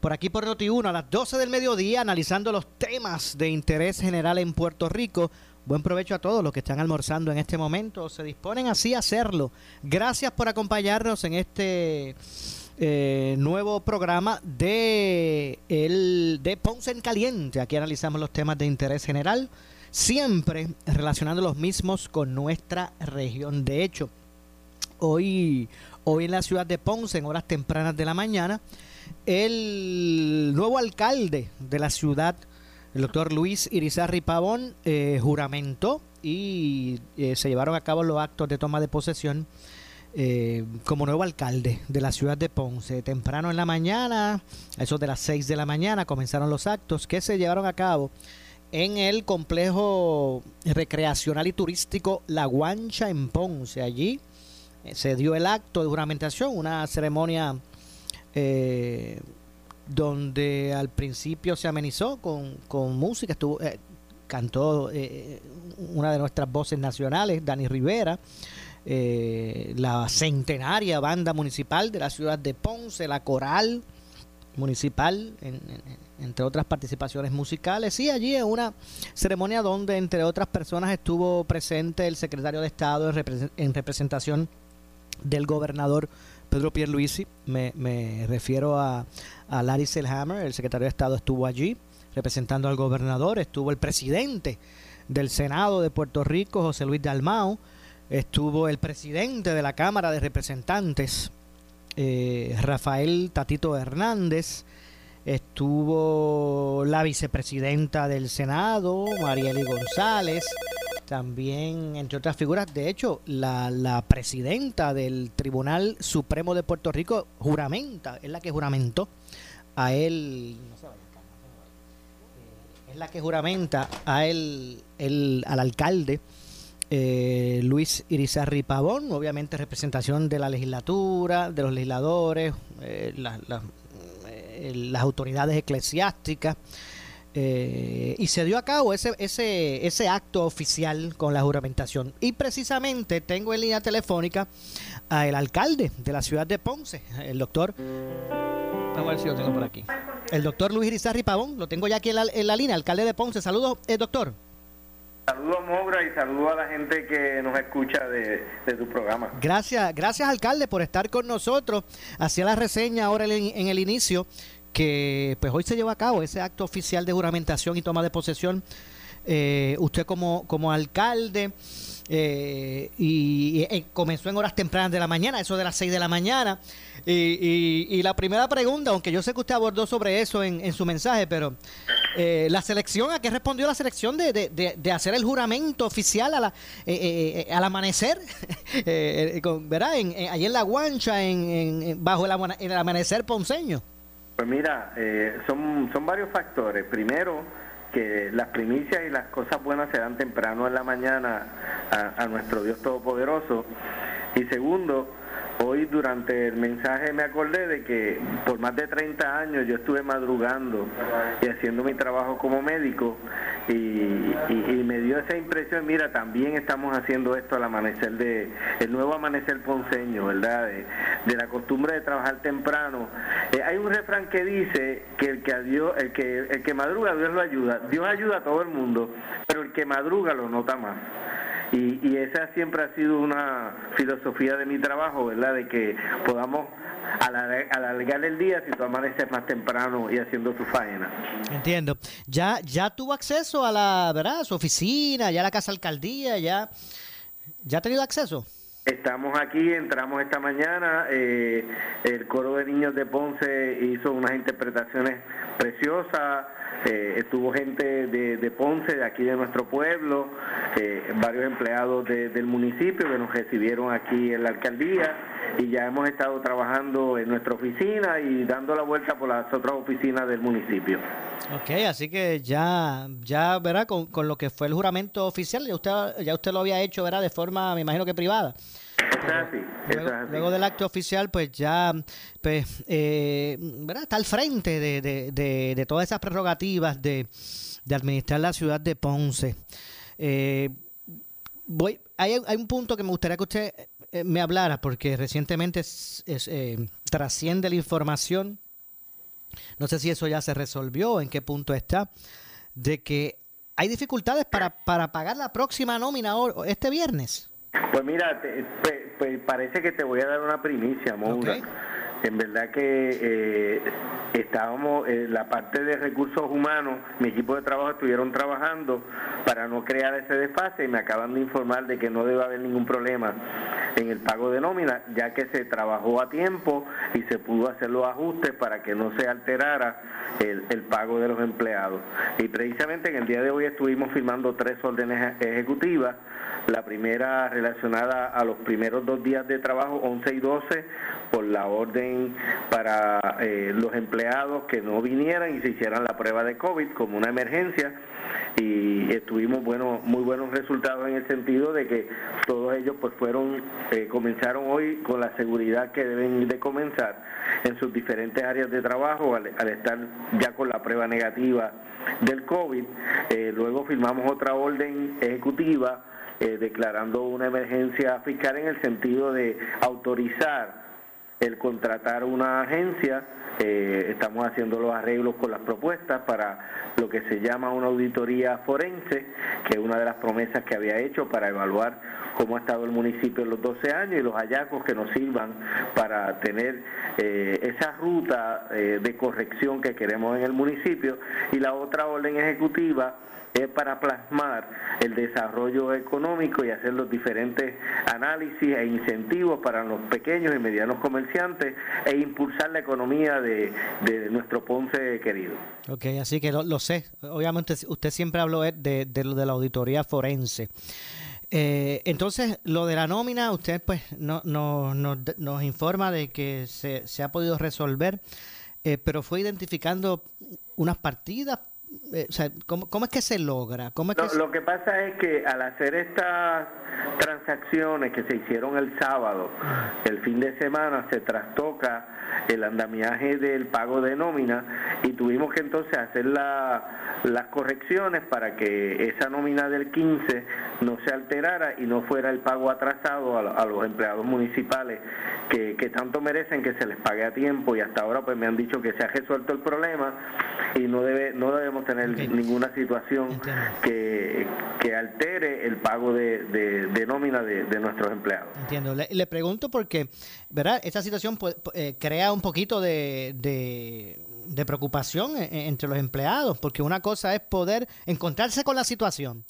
Por aquí por Noti1 a las 12 del mediodía, analizando los temas de interés general en Puerto Rico. Buen provecho a todos los que están almorzando en este momento. Se disponen así a hacerlo. Gracias por acompañarnos en este eh, nuevo programa de, el, de Ponce en Caliente. Aquí analizamos los temas de interés general, siempre relacionando los mismos con nuestra región. De hecho, hoy, hoy en la ciudad de Ponce, en horas tempranas de la mañana, el nuevo alcalde de la ciudad, el doctor Luis Irizarri Pavón, eh, juramentó y eh, se llevaron a cabo los actos de toma de posesión eh, como nuevo alcalde de la ciudad de Ponce. Temprano en la mañana, a eso de las 6 de la mañana, comenzaron los actos que se llevaron a cabo en el complejo recreacional y turístico La Guancha en Ponce. Allí se dio el acto de juramentación, una ceremonia eh, donde al principio se amenizó con, con música, estuvo, eh, cantó eh, una de nuestras voces nacionales, Dani Rivera, eh, la centenaria banda municipal de la ciudad de Ponce, la coral municipal, en, en, entre otras participaciones musicales, y allí en una ceremonia donde entre otras personas estuvo presente el secretario de Estado en representación del gobernador Pedro Pierluisi, me, refiero a, a Larry Selhammer, el secretario de Estado estuvo allí representando al gobernador, estuvo el presidente del Senado de Puerto Rico, José Luis Dalmao, estuvo el presidente de la Cámara de Representantes, eh, Rafael Tatito Hernández, estuvo la vicepresidenta del Senado, Marieli González, también, entre otras figuras, de hecho, la, la, presidenta del Tribunal Supremo de Puerto Rico juramenta, es la que juramentó a él, vaya, es la que juramenta a él, el, al alcalde eh, Luis Irizarri Pavón, obviamente representación de la legislatura, de los legisladores, eh, la, eh, las autoridades eclesiásticas. Eh, y se dio a cabo ese, ese, ese acto oficial con la juramentación. Y precisamente tengo en línea telefónica al alcalde de la ciudad de Ponce, el doctor. Vamos a ver si lo tengo por aquí. El doctor Luis Irizarri Pavón, lo tengo ya aquí en la, en la línea, alcalde de Ponce. Saludos, eh, doctor. Saludos Mogra y saludos a la gente que nos escucha de, de, tu programa. Gracias, gracias alcalde por estar con nosotros. Hacía la reseña ahora en, en el inicio que pues hoy se lleva a cabo ese acto oficial de juramentación y toma de posesión. Eh, usted como, como alcalde eh, y, y, comenzó en horas tempranas de la mañana, eso de las 6 de la mañana. Y, y, la primera pregunta, aunque yo sé que usted abordó sobre eso en, en su mensaje, pero eh, la selección, ¿a qué respondió la selección de, de, de, hacer el juramento oficial a la, eh, eh, al amanecer? con, ¿Verdad? En, allí en La Guancha, en, bajo el amanecer ponceño. Pues mira, eh, son, son varios factores. Primero, que las primicias y las cosas buenas se dan temprano en la mañana a, a nuestro Dios Todopoderoso. Y segundo, hoy durante el mensaje me acordé de que por más de 30 años yo estuve madrugando y haciendo mi trabajo como médico y, me dio esa impresión, mira, también estamos haciendo esto al amanecer de, el nuevo amanecer ponceño, ¿verdad? De, de la costumbre de trabajar temprano. Eh, hay un refrán que dice que el que, a Dios, el, que el que madruga, Dios lo ayuda. Dios ayuda a todo el mundo, pero el que madruga lo nota más. Y, y, esa siempre ha sido una filosofía de mi trabajo, ¿verdad? De que podamos alargar el día si tú amaneces más temprano y haciendo tu faena. Entiendo. Ya ya tuvo acceso a la, ¿verdad? Su oficina, ya la casa alcaldía, ya ya ha tenido acceso. Estamos aquí, entramos esta mañana, eh, el coro de niños de Ponce hizo unas interpretaciones preciosas, eh, estuvo gente de, Ponce, de aquí de nuestro pueblo, eh, varios empleados del municipio que nos recibieron aquí en la alcaldía y ya hemos estado trabajando en nuestra oficina y dando la vuelta por las otras oficinas del municipio. Ok, así que ya, ya verá, con, con lo que fue el juramento oficial, ya usted, ya usted lo había hecho, verá, de forma, me imagino que privada. luego, del acto oficial, pues ya pues, eh, está al frente de, de, de, todas esas prerrogativas de, administrar la ciudad de Ponce. Eh, voy, hay, hay, un punto que me gustaría que usted eh, me hablara, porque recientemente trasciende la información, no sé si eso ya se resolvió, en qué punto está, de que hay dificultades para, para pagar la próxima nómina este viernes. Pues mira, pues, parece que te voy a dar una primicia, Moura. En verdad que eh, estábamos, en la parte de recursos humanos, mi equipo de trabajo estuvieron trabajando para no crear ese desfase y me acaban de informar de que no debe haber ningún problema en el pago de nómina, ya que se trabajó a tiempo y se pudo hacer los ajustes para que no se alterara el, el pago de los empleados. Y precisamente en el día de hoy estuvimos firmando tres órdenes ejecutivas la primera relacionada a los primeros dos días de trabajo, 11 y 12, por la orden para eh, los empleados que no vinieran y se hicieran la prueba de COVID como una emergencia y estuvimos bueno, muy buenos resultados en el sentido de que todos ellos pues fueron eh, comenzaron hoy con la seguridad que deben de comenzar en sus diferentes áreas de trabajo al, estar ya con la prueba negativa del COVID. Eh, luego firmamos otra orden ejecutiva eh, declarando una emergencia fiscal en el sentido de autorizar el contratar una agencia. Eh, estamos haciendo los arreglos con las propuestas para lo que se llama una auditoría forense, que es una de las promesas que había hecho para evaluar cómo ha estado el municipio en los 12 años y los hallazgos que nos sirvan para tener eh, esa ruta de corrección que queremos en el municipio. Y la otra orden ejecutiva es para plasmar el desarrollo económico y hacer los diferentes análisis e incentivos para los pequeños y medianos comerciantes e impulsar la economía de, nuestro Ponce querido. Ok, así que lo, sé. Obviamente usted siempre habló de, de de la auditoría forense. Eh, entonces, lo de la nómina, usted pues no, no, nos informa de que se, se ha podido resolver, eh, pero fue identificando unas partidas eh, o sea, ¿cómo, ¿cómo, es que se logra? ¿Cómo lo, que pasa es que al hacer estas transacciones que se hicieron el sábado, el fin de semana se trastoca el andamiaje del pago de nómina y tuvimos que entonces hacer las correcciones para que esa nómina del 15 no se alterara y no fuera el pago atrasado a, los empleados municipales que, tanto merecen que se les pague a tiempo y hasta ahora pues me han dicho que se ha resuelto el problema y no debe no debemos tener ninguna situación que, altere el pago de, nómina de, nuestros empleados. Entiendo. Le, pregunto porque, ¿verdad? Esta situación pues, eh, crea un poquito de, de preocupación e, e, entre los empleados, porque una cosa es poder encontrarse con la situación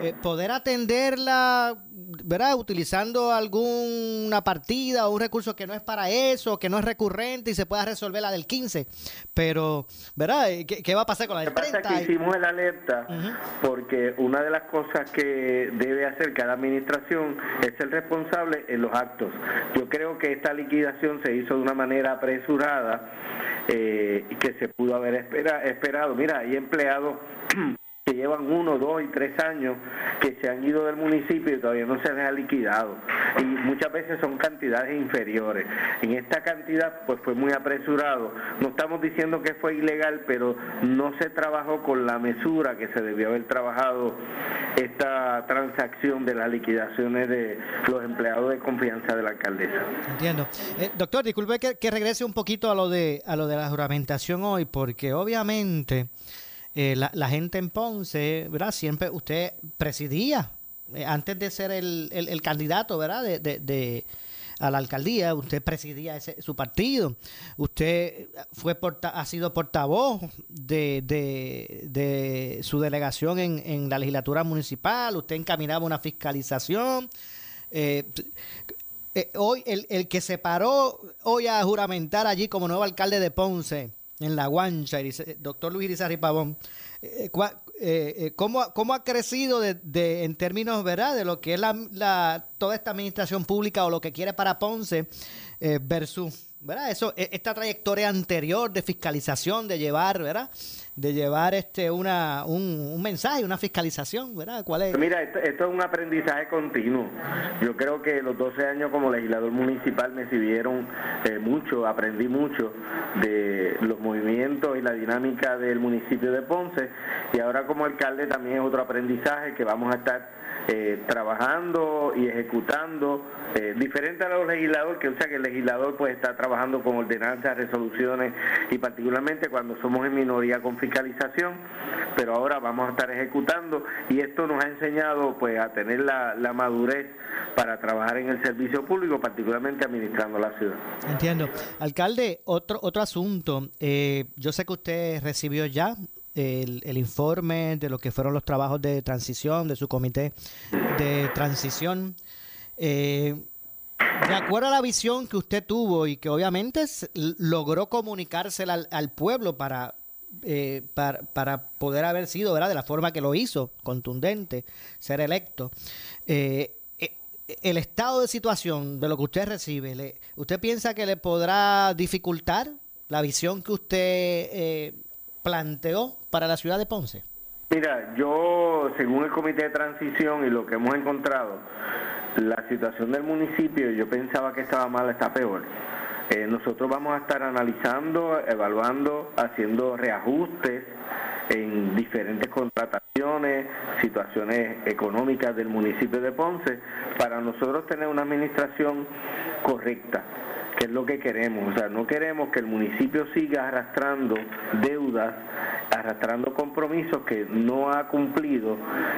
eh, poder atenderla, ¿verdad? Utilizando alguna partida o un recurso que no es para eso, que no es recurrente y se pueda resolver la del 15. Pero, ¿verdad? Eh, ¿Qué, va a pasar con la del 30? Pasa que hicimos el alerta porque una de las cosas que debe hacer cada administración es el responsable en los actos. Yo creo que esta liquidación se hizo de una manera apresurada eh, y que se pudo haber esperado. Mira, hay empleados que llevan uno, dos y tres años que se han ido del municipio y todavía no se les ha liquidado. Y muchas veces son cantidades inferiores. En esta cantidad pues fue muy apresurado. No estamos diciendo que fue ilegal, pero no se trabajó con la mesura que se debió haber trabajado esta transacción de las liquidaciones de los empleados de confianza de la alcaldesa. Entiendo. Eh, doctor, disculpe que, que regrese un poquito a lo de a lo de la juramentación hoy, porque obviamente eh, la, gente en Ponce, ¿verdad? Siempre usted presidía, eh, antes de ser el, el, candidato, ¿verdad? De, de, a la alcaldía, usted presidía ese, su partido, usted fue ha sido portavoz de, de, su delegación en, en la legislatura municipal, usted encaminaba una fiscalización. Eh, eh, hoy, el, el, que se paró hoy a juramentar allí como nuevo alcalde de Ponce, en La Guancha, doctor Luis Irizarry Pavón, eh, ¿cómo, ¿cómo, ha crecido de, en términos ¿verdad? de lo que es la, la, toda esta administración pública o lo que quiere para Ponce versus ¿verdad? Eso, e, esta trayectoria anterior de fiscalización, de llevar, ¿verdad? De llevar este una, un, mensaje, una fiscalización, ¿verdad? ¿Cuál es? Mira, esto, es un aprendizaje continuo. Yo creo que los 12 años como legislador municipal me sirvieron eh, mucho, aprendí mucho de los movimientos y la dinámica del municipio de Ponce y ahora como alcalde también es otro aprendizaje que vamos a estar eh, trabajando y ejecutando, eh, diferente a los legisladores, que o sea que el legislador pues está trabajando con ordenanzas, resoluciones y particularmente cuando somos en minoría con fiscalización, pero ahora vamos a estar ejecutando y esto nos ha enseñado pues a tener la, madurez para trabajar en el servicio público, particularmente administrando la ciudad. Entiendo. Alcalde, otro, otro asunto. Eh, yo sé que usted recibió ya el, informe de lo que fueron los trabajos de transición, de su comité de transición. Eh, de acuerdo a la visión que usted tuvo y que obviamente logró comunicársela al, pueblo para, eh, para, para, poder haber sido, ¿verdad? De la forma que lo hizo, contundente, ser electo. Eh, el estado de situación de lo que usted recibe, ¿usted piensa que le podrá dificultar la visión que usted planteó para la ciudad de Ponce? Mira, yo, según el comité de transición y lo que hemos encontrado, la situación del municipio, yo pensaba que estaba mal, está peor. Eh, nosotros vamos a estar analizando, evaluando, haciendo reajustes en diferentes contrataciones, situaciones económicas del municipio de Ponce, para nosotros tener una administración correcta que es lo que queremos. O sea, no queremos que el municipio siga arrastrando deudas, arrastrando compromisos que no ha cumplido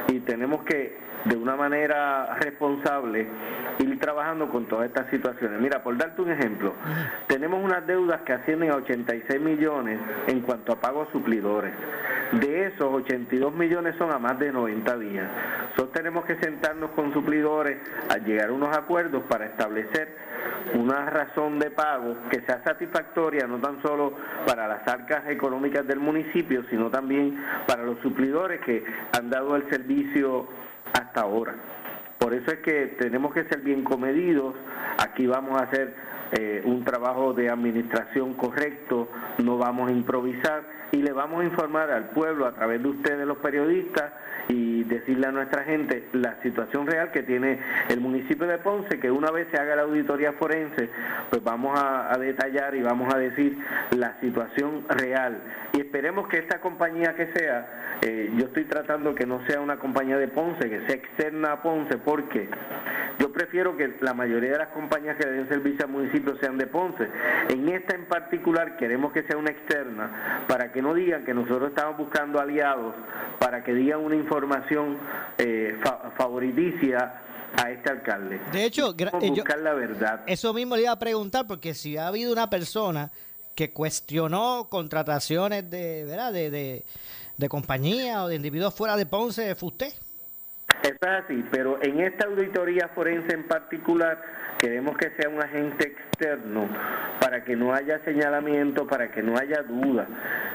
y tenemos que de una manera responsable ir trabajando con todas estas situaciones. Mira, por darte un ejemplo, tenemos unas deudas que ascienden a 86 millones en cuanto a pagos suplidores. De esos 82 millones son a más de 90 días. Nosotros tenemos que sentarnos con suplidores a llegar a unos acuerdos para establecer una razón de pago que sea satisfactoria no tan solo para las arcas económicas del municipio, sino también para los suplidores que han dado el servicio hasta ahora. Por eso es que tenemos que ser bien comedidos, aquí vamos a hacer eh, un trabajo de administración correcto, no vamos a improvisar y le vamos a informar al pueblo a través de ustedes los periodistas y decirle a nuestra gente la situación real que tiene el municipio de Ponce, que una vez se haga la auditoría forense, pues vamos a, detallar y vamos a decir la situación real. Y esperemos que esta compañía que sea, eh, yo estoy tratando que no sea una compañía de Ponce, que sea externa a Ponce, porque yo prefiero que la mayoría de las compañías que den servicio al municipio sean de Ponce. En esta en particular queremos que sea una externa para que no digan que nosotros estamos buscando aliados, para que digan una información eh, favoriticia a este alcalde. De hecho, eh, buscar la verdad. Eso mismo le iba a preguntar porque si ha habido una persona que cuestionó contrataciones de, ¿verdad? de, de, de compañía o de individuos fuera de Ponce, fue usted. Es así, pero en esta auditoría forense en particular queremos que sea un agente externo para que no haya señalamiento, para que no haya duda.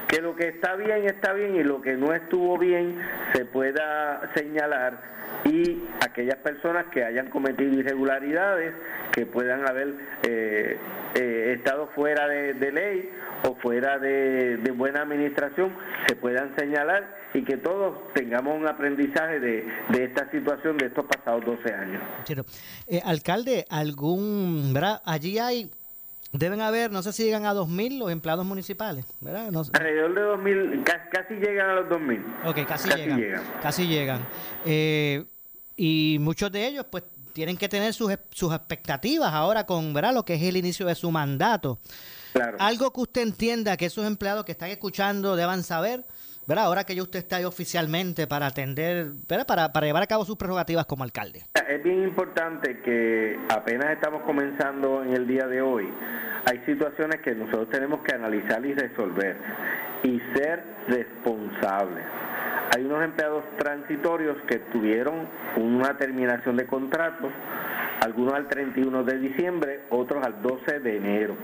Que lo que está bien está bien y lo que no estuvo bien se pueda señalar y aquellas personas que hayan cometido irregularidades, que puedan haber eh, eh, estado fuera de, ley o fuera de, buena administración, se puedan señalar y que todos tengamos un aprendizaje de, esta situación de estos pasados 12 años. Eh, alcalde, algún, ¿verdad? Allí hay Deben haber, no sé si llegan a 2.000 los empleados municipales, ¿verdad? Alrededor de 2.000, casi, llegan a los 2.000. Ok, casi, llegan, Casi llegan. Eh, y muchos de ellos, pues, tienen que tener sus, sus expectativas ahora con, ¿verdad? Lo que es el inicio de su mandato. Claro. Algo que usted entienda que esos empleados que están escuchando deban saber, ¿verdad? Ahora que ya usted está ahí oficialmente para atender. Para, para llevar a cabo sus prerrogativas como alcalde. Es bien importante que apenas estamos comenzando en el día de hoy, hay situaciones que nosotros tenemos que analizar y resolver y ser responsables. Hay unos empleados transitorios que tuvieron una terminación de contrato algunos al 31 de diciembre, otros al 12 de enero.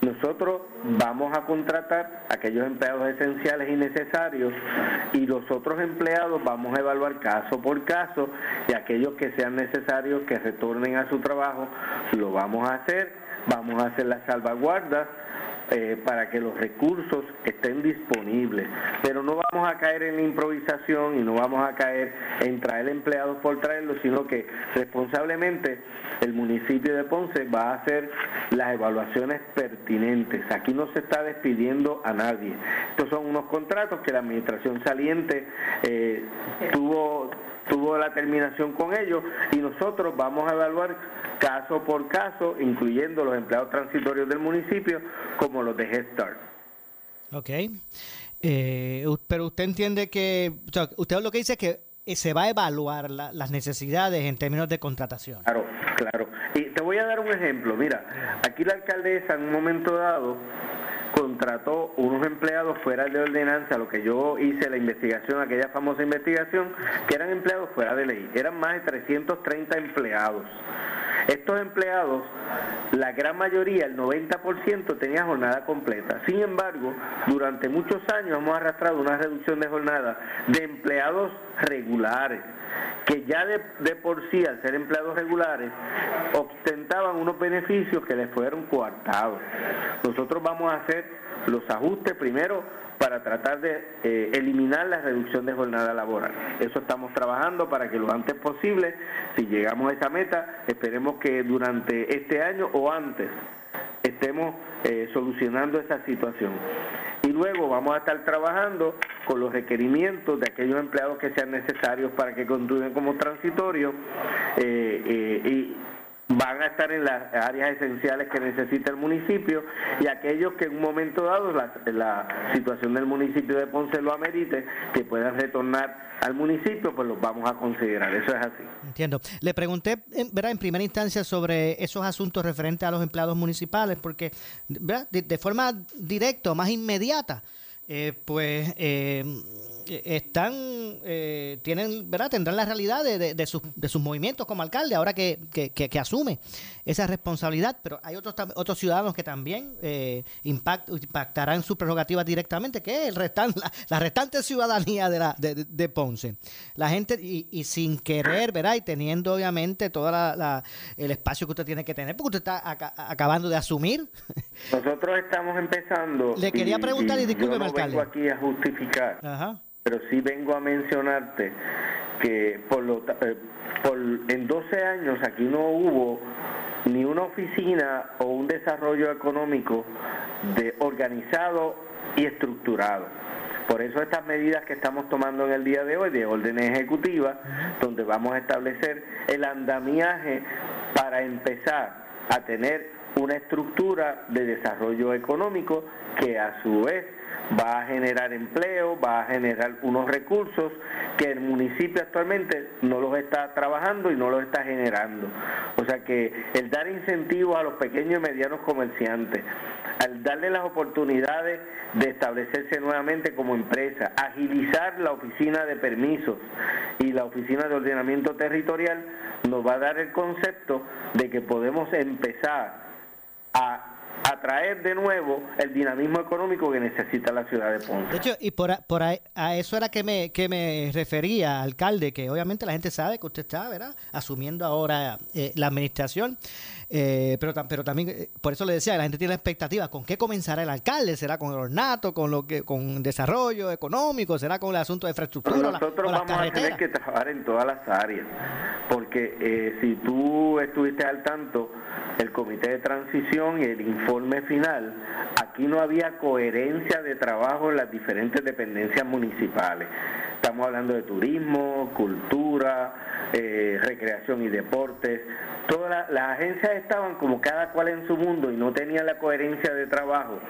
Nosotros vamos a contratar aquellos empleados esenciales y necesarios y los otros empleados vamos a evaluar caso por caso y aquellos que sean necesarios que retornen a su trabajo lo vamos a hacer, vamos a hacer las salvaguardas eh, para que los recursos estén disponibles. Pero no vamos a caer en la improvisación y no vamos a caer en traer empleados por traerlos, sino que responsablemente el municipio de Ponce va a hacer las evaluaciones pertinentes. Aquí no se está despidiendo a nadie. Estos son unos contratos que la administración saliente eh, tuvo tuvo la terminación con ellos y nosotros vamos a evaluar caso por caso, incluyendo los empleados transitorios del municipio, como los de Head Start. Ok. Eh, pero usted entiende que, usted lo que dice es que eh, se va a evaluar las necesidades en términos de contratación. Claro, claro. Y te voy a dar un ejemplo. Mira, aquí la alcaldesa en un momento dado contrató unos empleados fuera de ordenanza, lo que yo hice la investigación, aquella famosa investigación, que eran empleados fuera de ley. Eran más de 330 empleados. Estos empleados, la gran mayoría, el 90%, tenía jornada completa. Sin embargo, durante muchos años hemos arrastrado una reducción de jornada de empleados regulares, que ya de, por sí, al ser empleados regulares, ostentaban unos beneficios que les fueron coartados. Nosotros vamos a hacer los ajustes primero para tratar de eh, eliminar la reducción de jornada laboral. Eso estamos trabajando para que lo antes posible, si llegamos a esa meta, esperemos que durante este año o antes estemos eh, solucionando esa situación. Y luego vamos a estar trabajando con los requerimientos de aquellos empleados que sean necesarios para que continúen como transitorios eh, y van a estar en las áreas esenciales que necesita el municipio y aquellos que en un momento dado la, situación del municipio de Ponce lo amerite, que puedan retornar al municipio, pues los vamos a considerar. Eso es así. Entiendo. Le pregunté, ¿verdad? en primera instancia sobre esos asuntos referentes a los empleados municipales, porque De, forma directa, más inmediata, eh, pues... Eh, están, eh, tienen, ¿verdad? Tendrán la realidad de, de, sus, de sus movimientos como alcalde ahora que, que, asume esa responsabilidad, pero hay otros otros ciudadanos que también eh, impact, impactarán sus prerrogativas directamente, que es el restante, la, restante ciudadanía de, la, de, Ponce. La gente, y, sin querer, ¿verdad? Y teniendo obviamente todo la, el espacio que usted tiene que tener, porque usted está acabando de asumir. Nosotros estamos empezando. Le quería preguntar, y, disculpe, no vengo aquí a justificar. Ajá pero sí vengo a mencionarte que por, lo, eh, por en 12 años aquí no hubo ni una oficina o un desarrollo económico de organizado y estructurado. Por eso estas medidas que estamos tomando en el día de hoy de orden ejecutiva, donde vamos a establecer el andamiaje para empezar a tener una estructura de desarrollo económico que a su vez va a generar empleo, va a generar unos recursos que el municipio actualmente no los está trabajando y no los está generando. O sea que el dar incentivos a los pequeños y medianos comerciantes, al darle las oportunidades de establecerse nuevamente como empresa, agilizar la oficina de permisos y la oficina de ordenamiento territorial, nos va a dar el concepto de que podemos empezar a atraer de nuevo el dinamismo económico que necesita la ciudad de Ponce. De hecho, y por, por ahí, a eso era que me, que me refería, alcalde, que obviamente la gente sabe que usted está, ¿verdad?, asumiendo ahora eh, la administración, eh, pero, pero también, eh, por eso le decía, la gente tiene la expectativa, ¿con qué comenzará el alcalde? ¿Será con el ornato, con lo que con desarrollo económico? ¿Será con el asunto de infraestructura? nosotros vamos a tener que trabajar en todas las áreas, porque si tú estuviste al tanto, el comité de transición y el informe final, aquí no había coherencia de trabajo en las diferentes dependencias municipales. Estamos hablando de turismo, cultura, eh, recreación y deportes. Todas las agencias estaban como cada cual en su mundo y no tenían la coherencia de trabajo.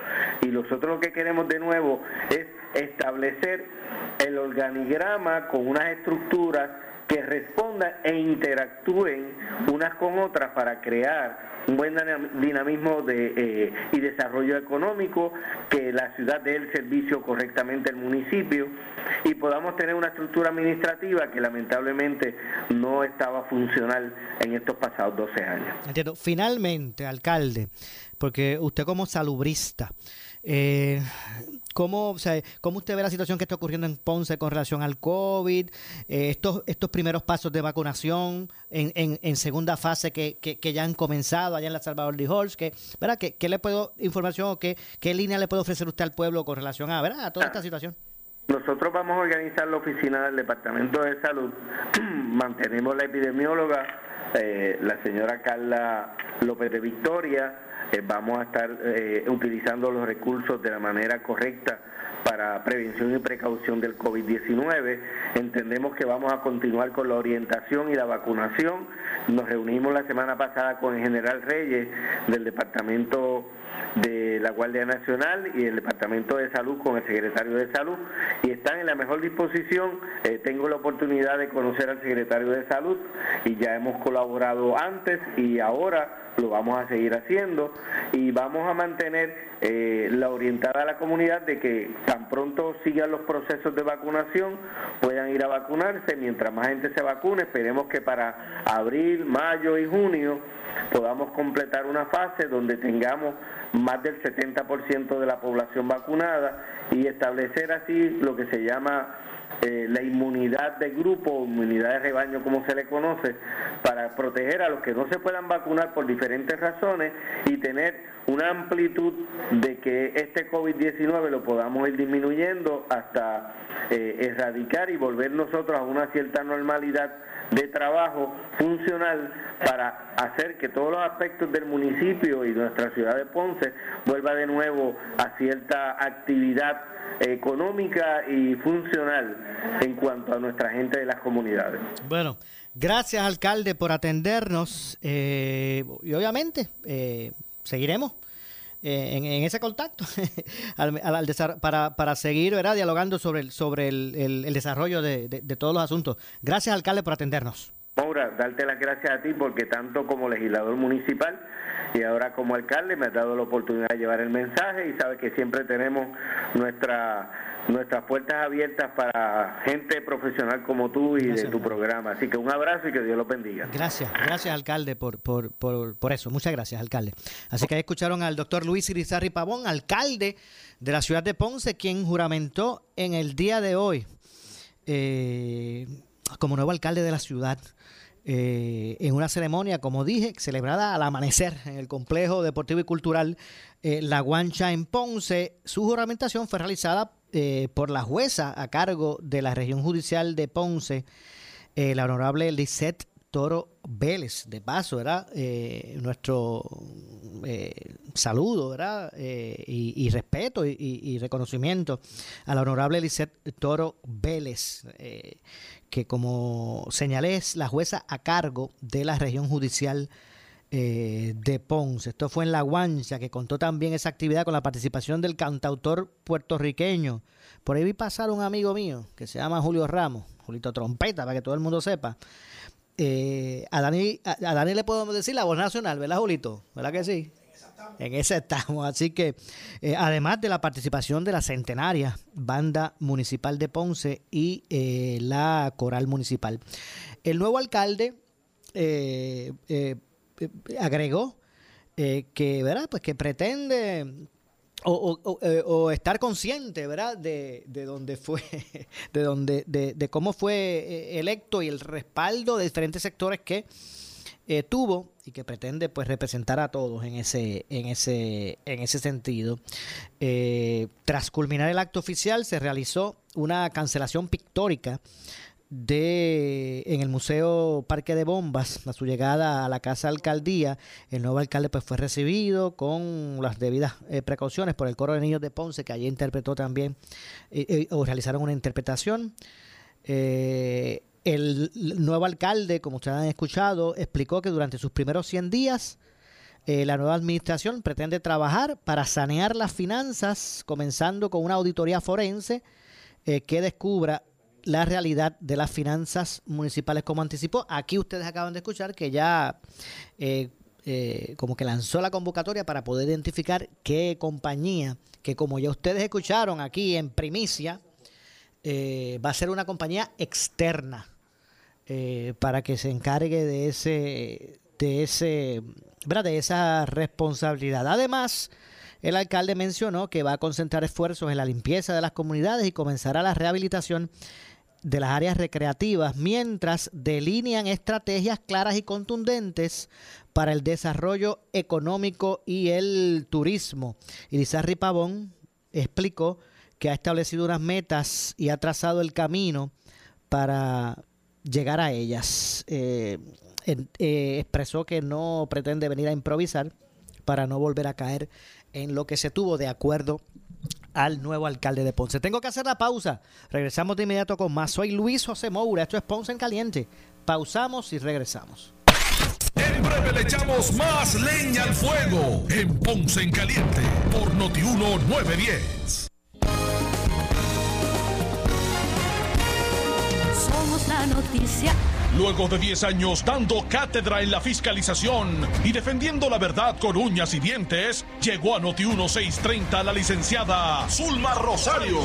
Y nosotros lo que queremos de nuevo es establecer el organigrama con unas estructuras que respondan e interactúen unas con otras para crear un buen dinamismo de, eh, y desarrollo económico, que la ciudad dé el servicio correctamente al municipio y podamos tener una estructura administrativa que lamentablemente no estaba funcional en estos pasados 12 años. Entiendo. Finalmente, alcalde, porque usted como salubrista, eh, ¿cómo, ¿Cómo usted ve la situación que está ocurriendo en Ponce con relación al COVID? Eh, estos, estos primeros pasos de vacunación en, en, segunda fase que, que, ya han comenzado allá en la Salvador de Halls. Que, ¿verdad? ¿Qué, ¿Qué, le puedo, información o qué, qué línea le puede ofrecer usted al pueblo con relación a, ¿verdad? a toda esta situación? Nosotros vamos a organizar la oficina del Departamento de Salud. Mantenemos la epidemióloga, eh, la señora Carla López de Victoria eh, vamos a estar eh, utilizando los recursos de la manera correcta para prevención y precaución del COVID-19. Entendemos que vamos a continuar con la orientación y la vacunación. Nos reunimos la semana pasada con el general Reyes del Departamento de la Guardia Nacional y el Departamento de Salud con el secretario de Salud y están en la mejor disposición. Eh, tengo la oportunidad de conocer al secretario de Salud y ya hemos colaborado antes y ahora lo vamos a seguir haciendo y vamos a mantener eh, la orientada a la comunidad de que tan pronto sigan los procesos de vacunación puedan ir a vacunarse, mientras más gente se vacune, esperemos que para abril, mayo y junio podamos completar una fase donde tengamos más del 70% de la población vacunada y establecer así lo que se llama eh, la inmunidad de grupo, inmunidad de rebaño como se le conoce, para proteger a los que no se puedan vacunar por diferentes razones y tener una amplitud de que este COVID-19 lo podamos ir disminuyendo hasta eh, erradicar y volver nosotros a una cierta normalidad de trabajo funcional para hacer que todos los aspectos del municipio y nuestra ciudad de Ponce vuelva de nuevo a cierta actividad económica y funcional en cuanto a nuestra gente de las comunidades. Bueno, gracias alcalde por atendernos eh, y obviamente eh, seguiremos. Eh, en, ese contacto para, para seguir ¿verdad? dialogando sobre el, el, desarrollo de, de, todos los asuntos. Gracias, alcalde, por atendernos. Maura, darte las gracias a ti porque tanto como legislador municipal y ahora como alcalde me has dado la oportunidad de llevar el mensaje y sabes que siempre tenemos nuestra nuestras puertas abiertas para gente profesional como tú y de tu programa. Así que un abrazo y que Dios lo bendiga. Gracias, gracias alcalde por, por, por, eso. Muchas gracias alcalde. Así que ahí escucharon al doctor Luis Irizarri Pavón, alcalde de la ciudad de Ponce, quien juramentó en el día de hoy eh, como nuevo alcalde de la ciudad. Eh, en una ceremonia, como dije, celebrada al amanecer en el complejo deportivo y cultural eh, La Guancha en Ponce. Su juramentación fue realizada eh, por la jueza a cargo de la región judicial de Ponce, la honorable Lisette Toro Vélez. De paso, ¿verdad? nuestro saludo, ¿verdad? Y, respeto y, reconocimiento a la honorable Lisette Toro Vélez, que como señalé es la jueza a cargo de la región judicial eh, de Ponce. Esto fue en La Guancha, que contó también esa actividad con la participación del cantautor puertorriqueño. Por ahí vi pasar un amigo mío que se llama Julio Ramos, Julito Trompeta, para que todo el mundo sepa. Eh, a, Dani, a, a Dani le podemos decir la voz nacional, ¿verdad, Julito? ¿Verdad que sí? En ese estamos. Así que, eh, además de la participación de la centenaria banda municipal de Ponce y eh, la coral municipal, el nuevo alcalde eh, agregó que, ¿verdad? Pues que pretende o, estar consciente, ¿verdad? De, de dónde fue, de dónde, de, de cómo fue electo y el respaldo de diferentes sectores que eh, tuvo y que pretende pues representar a todos en ese, en ese, en ese sentido. Eh, tras culminar el acto oficial se realizó una cancelación pictórica de en el Museo Parque de Bombas a su llegada a la Casa Alcaldía. El nuevo alcalde pues fue recibido con las debidas eh, precauciones por el coro de niños de Ponce que allí interpretó también o realizaron una interpretación. Eh, el nuevo alcalde, como ustedes han escuchado, explicó que durante sus primeros 100 días eh, la nueva administración pretende trabajar para sanear las finanzas, comenzando con una auditoría forense eh, que descubra la realidad de las finanzas municipales como anticipó. Aquí ustedes acaban de escuchar que ya eh, eh, como que lanzó la convocatoria para poder identificar qué compañía, que como ya ustedes escucharon aquí en primicia, eh, va a ser una compañía externa para que se encargue de ese, de ese, de esa responsabilidad. Además, el alcalde mencionó que va a concentrar esfuerzos en la limpieza de las comunidades y comenzará la rehabilitación de las áreas recreativas mientras delinean estrategias claras y contundentes para el desarrollo económico y el turismo. Irizarry Pavón explicó que ha establecido unas metas y ha trazado el camino para llegar a ellas. Eh, eh, expresó que no pretende venir a improvisar para no volver a caer en lo que se tuvo de acuerdo al nuevo alcalde de Ponce. Tengo que hacer la pausa. Regresamos de inmediato con más. Soy Luis José Moura. Esto es Ponce en Caliente. Pausamos y regresamos. En breve le echamos más leña al fuego en Ponce en Caliente por Notiuno 910. Somos la noticia Luego de 10 años dando cátedra en la fiscalización y defendiendo la verdad con uñas y dientes, llegó a Noti 1630 la licenciada Zulma Rosario,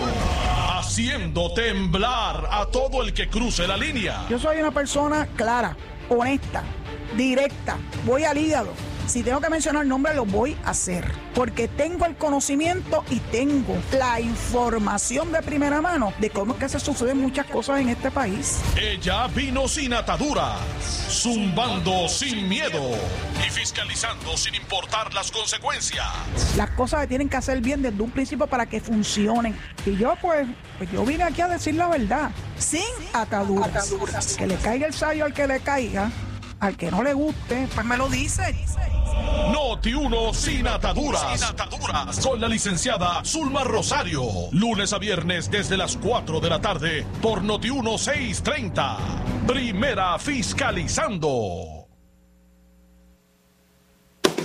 haciendo temblar a todo el que cruce la línea. Yo soy una persona clara, honesta, directa, voy al hígado si tengo que mencionar el nombre, lo voy a hacer. Porque tengo el conocimiento y tengo la información de primera mano de cómo es que se suceden muchas cosas en este país. Ella vino sin ataduras, zumbando sin miedo y fiscalizando sin importar las consecuencias. Las cosas se tienen que hacer bien desde un principio para que funcionen. Y yo, pues, pues yo vine aquí a decir la verdad, sin ataduras. Que le caiga el sallo al que le caiga al que no le guste, pues me lo dice. Noti 1 sin ataduras. Sin ataduras. Con la licenciada Zulma Rosario. Lunes a viernes desde las 4 de la tarde por Noti 1 630. Primera fiscalizando.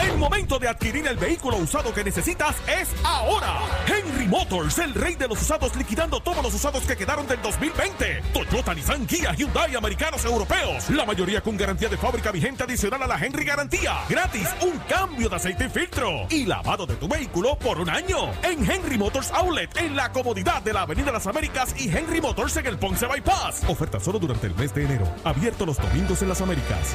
El momento de adquirir el vehículo usado que necesitas es ahora. Henry Motors, el rey de los usados, liquidando todos los usados que quedaron del 2020. Toyota, Nissan, Kia, Hyundai, americanos, europeos. La mayoría con garantía de fábrica vigente adicional a la Henry Garantía. Gratis, un cambio de aceite y filtro. Y lavado de tu vehículo por un año. En Henry Motors Outlet, en la comodidad de la Avenida Las Américas y Henry Motors en el Ponce Bypass. Oferta solo durante el mes de enero. Abierto los domingos en las Américas.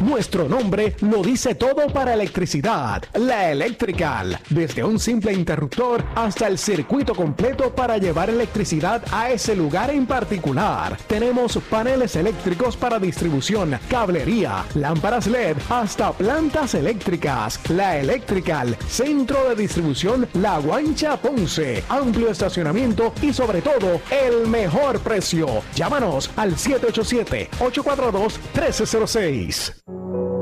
Nuestro nombre lo dice todo para electricidad. La Electrical. Desde un simple interruptor hasta el circuito completo para llevar electricidad a ese lugar en particular. Tenemos paneles eléctricos para distribución, cablería, lámparas LED, hasta plantas eléctricas. La Electrical. Centro de distribución La Guancha Ponce. Amplio estacionamiento y sobre todo el mejor precio. Llámanos al 787 842 1306.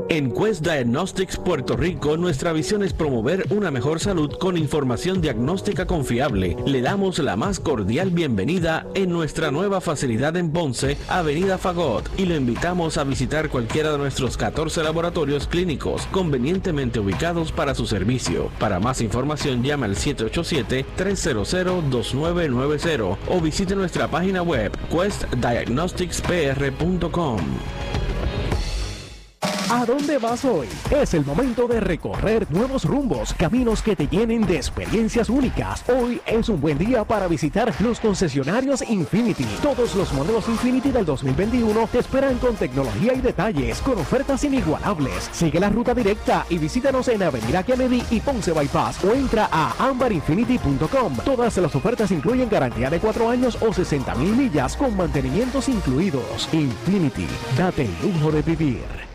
En Quest Diagnostics Puerto Rico, nuestra visión es promover una mejor salud con información diagnóstica confiable. Le damos la más cordial bienvenida en nuestra nueva facilidad en Ponce, Avenida Fagot, y le invitamos a visitar cualquiera de nuestros 14 laboratorios clínicos convenientemente ubicados para su servicio. Para más información, llame al 787-300-2990 o visite nuestra página web questdiagnosticspr.com. ¿A dónde vas hoy? Es el momento de recorrer nuevos rumbos, caminos que te llenen de experiencias únicas. Hoy es un buen día para visitar los concesionarios Infinity. Todos los modelos Infinity del 2021 te esperan con tecnología y detalles, con ofertas inigualables. Sigue la ruta directa y visítanos en Avenida Kennedy y Ponce Bypass o entra a ambarinfinity.com. Todas las ofertas incluyen garantía de 4 años o 60 mil millas con mantenimientos incluidos. Infinity, date el lujo de vivir.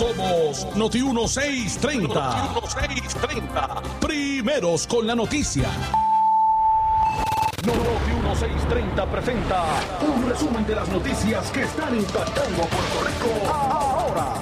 Somos Noti 1630. Noti 1630. Primeros con la noticia. Noti 1630 presenta un resumen de las noticias que están impactando a Puerto Rico ahora.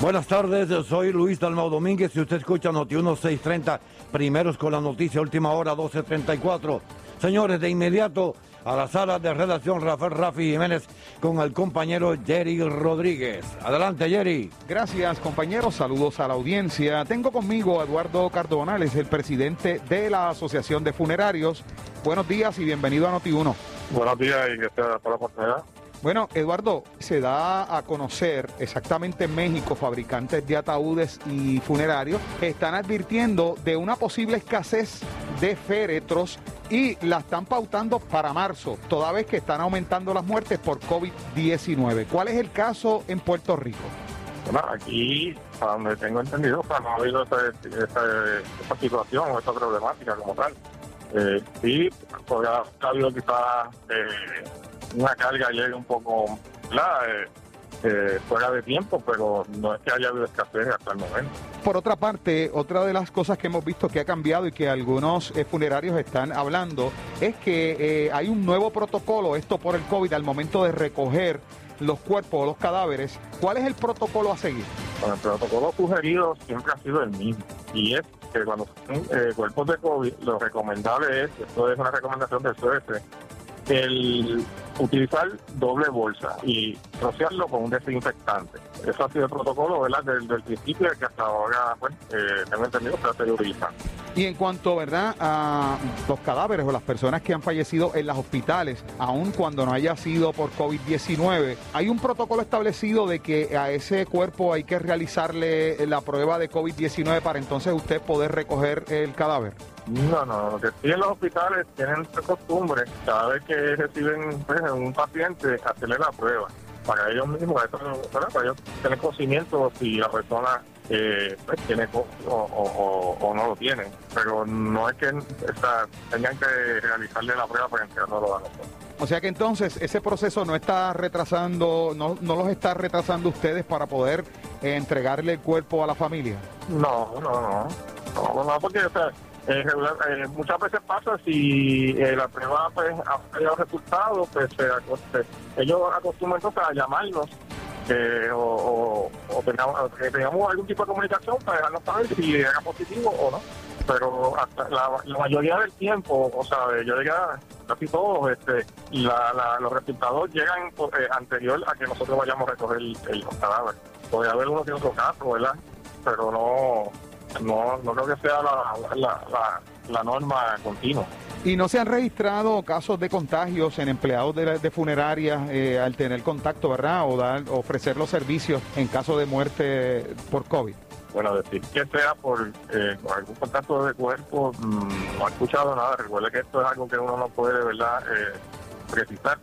Buenas tardes, yo soy Luis Dalmau Domínguez y usted escucha Noti 1630, primeros con la noticia, última hora 1234. Señores, de inmediato a la sala de redacción Rafael Rafi Jiménez con el compañero Jerry Rodríguez. Adelante, Jerry. Gracias, compañeros. Saludos a la audiencia. Tengo conmigo a Eduardo Cardona, él es el presidente de la Asociación de Funerarios. Buenos días y bienvenido a Noti1. Buenos días y sea por la oportunidad. Bueno, Eduardo, se da a conocer exactamente en México, fabricantes de ataúdes y funerarios están advirtiendo de una posible escasez de féretros y la están pautando para marzo, toda vez que están aumentando las muertes por COVID-19. ¿Cuál es el caso en Puerto Rico? Bueno, aquí, a donde tengo entendido, pues, no ha habido esa situación o esa problemática como tal. Eh, sí, porque ha habido quizás eh, una carga llegue un poco. Eh, eh, fuera de tiempo, pero no es que haya habido escasez hasta el momento. Por otra parte, otra de las cosas que hemos visto que ha cambiado y que algunos eh, funerarios están hablando es que hay un nuevo protocolo, esto por el COVID, al momento de recoger los cuerpos o los cadáveres. ¿Cuál es el protocolo a seguir? Bueno, el protocolo sugerido siempre ha sido el mismo y es que cuando son cuerpos de COVID, lo recomendable es, esto es una recomendación del CDC, el utilizar doble bolsa y rociarlo con un desinfectante. Eso ha sido el protocolo, ¿verdad? Desde el principio que hasta ahora, pues, eh, tengo entendido se ha seguido utilizando. Y en cuanto, ¿verdad?, a los cadáveres o las personas que han fallecido en los hospitales, aun cuando no haya sido por COVID-19, hay un protocolo establecido de que a ese cuerpo hay que realizarle la prueba de COVID-19 para entonces usted poder recoger el cadáver. No, no, lo que sí en los hospitales tienen esta costumbre, cada vez que reciben pues, un paciente, hacerle la prueba. Para ellos mismos, ¿verdad? para ellos tener conocimiento si la persona eh, pues, tiene o, o- no lo tiene. Pero no es que o sea, tengan que realizarle la prueba para entregándolo a nosotros. O sea que entonces ese proceso no está retrasando, no, no los está retrasando ustedes para poder eh, entregarle el cuerpo a la familia. No, no, no. No, no, porque o sea, eh, muchas veces pasa si eh, la prueba pues, ha dado resultados, pues se- ellos acostumbran entonces a llamarnos eh, o, o, o tengamos, o tengamos algún tipo de comunicación para dejarnos saber si era positivo o no. Pero hasta la, la mayoría del tiempo, o sea, yo diría casi todos, este, la, la- los resultados llegan eh, anterior a que nosotros vayamos a recoger el, el cadáver. Puede haber uno que otro caso, ¿verdad? Pero no, no, no creo que sea la, la, la, la norma continua. ¿Y no se han registrado casos de contagios en empleados de, funerarias eh, al tener contacto, verdad? O dar, ofrecer los servicios en caso de muerte por COVID. Bueno, decir que sea por, eh, algún contacto de cuerpo, mm, no he escuchado nada. Recuerde que esto es algo que uno no puede, ¿verdad?, eh, precisar.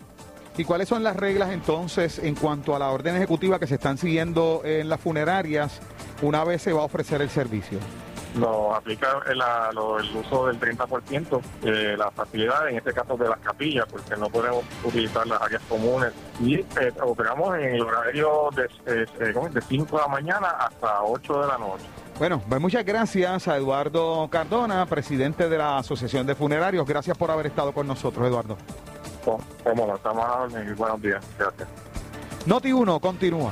¿Y cuáles son las reglas entonces en cuanto a la orden ejecutiva que se están siguiendo en las funerarias una vez se va a ofrecer el servicio? Nos aplica el, lo- el uso del 30% de las facilidades, en este caso de las capillas, porque no podemos utilizar las áreas comunes. Y eh, operamos en el horario de, eh, eh, de 5 de la mañana hasta 8 de la noche. Bueno, pues muchas gracias a Eduardo Cardona, presidente de la Asociación de Funerarios. Gracias por haber estado con nosotros, Eduardo. Cómo no, estamos a buenos días. Gracias. Noti 1, continúa.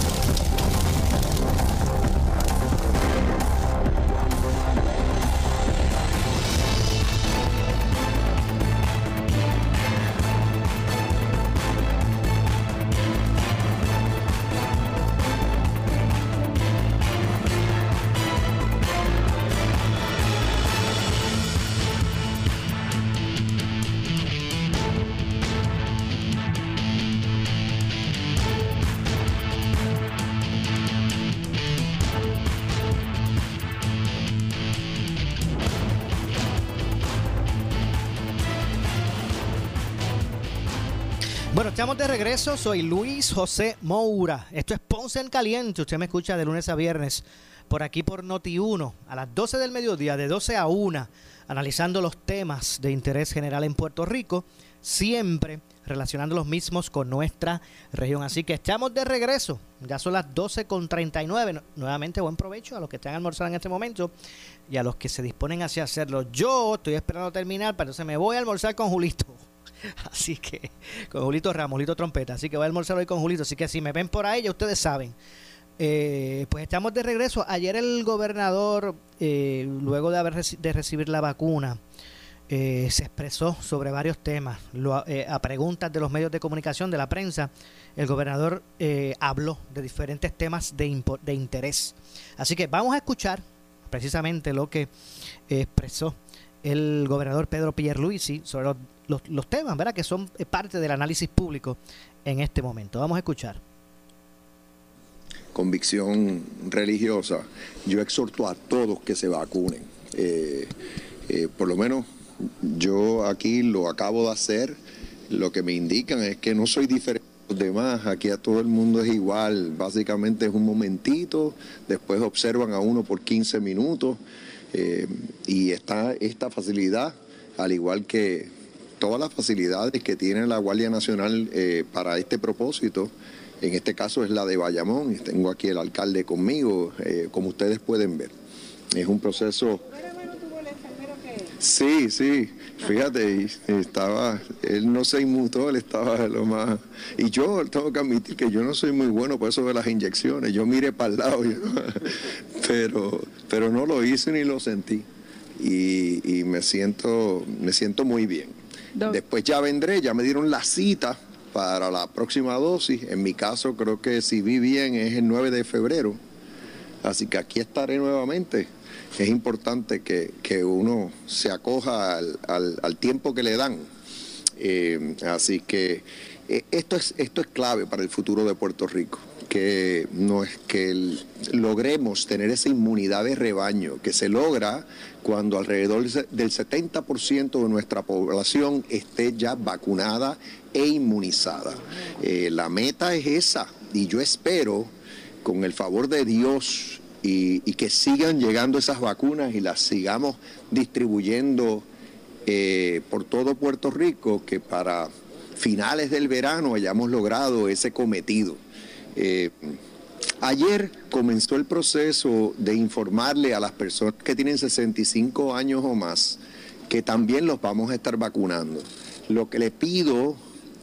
Regreso. Soy Luis José Moura. Esto es Ponce en Caliente. Usted me escucha de lunes a viernes por aquí por Noti1 a las 12 del mediodía, de 12 a 1, analizando los temas de interés general en Puerto Rico, siempre relacionando los mismos con nuestra región. Así que estamos de regreso. Ya son las 12 con 39. Nu- Nuevamente, buen provecho a los que están almorzando en este momento y a los que se disponen hacia hacerlo. Yo estoy esperando terminar, pero entonces me voy a almorzar con Julito. Así que, con Julito Ramos, Julito Trompeta. Así que voy a almorzar hoy con Julito. Así que si me ven por ahí, ya ustedes saben. Eh, pues estamos de regreso. Ayer el gobernador, eh, luego de haber de recibir la vacuna, eh, se expresó sobre varios temas. Eh, a preguntas de los medios de comunicación, de la prensa, el gobernador eh, habló de diferentes temas de, de interés. Así que vamos a escuchar precisamente lo que eh, expresó el gobernador Pedro Pierluisi sobre los, los- temas, ¿verdad? Que son eh, parte del análisis público en este momento. Vamos a escuchar. convicción religiosa, yo exhorto a todos que se vacunen. Eh, eh, por lo menos yo aquí lo acabo de hacer, lo que me indican es que no soy diferente a los demás, aquí a todo el mundo es igual, básicamente es un momentito, después observan a uno por 15 minutos y está esta facilidad, al igual que todas las facilidades que tiene la Guardia Nacional eh, para este propósito, en este caso es la de Bayamón, tengo aquí el alcalde conmigo, eh, como ustedes pueden ver. Es un proceso... Sí, sí, fíjate, estaba, él no se inmutó, él estaba lo más... Y yo tengo que admitir que yo no soy muy bueno por eso de las inyecciones, yo miré para el lado, pero, pero no lo hice ni lo sentí. y, y me, siento, me siento muy bien. Después ya vendré, ya me dieron la cita para la próxima dosis. En mi caso creo que si vi bien es el 9 de febrero. Así que aquí estaré nuevamente. Es importante que, que uno se acoja al, al, tiempo que le dan. Eh, así que eh, esto, es, esto es clave para el futuro de Puerto Rico que no es que logremos tener esa inmunidad de rebaño que se logra cuando alrededor del 70% de nuestra población esté ya vacunada e inmunizada. Eh, la meta es esa y yo espero, con el favor de Dios, y, y que sigan llegando esas vacunas y las sigamos distribuyendo eh, por todo Puerto Rico, que para finales del verano hayamos logrado ese cometido. Eh, ayer comenzó el proceso de informarle a las personas que tienen 65 años o más que también los vamos a estar vacunando. Lo que le pido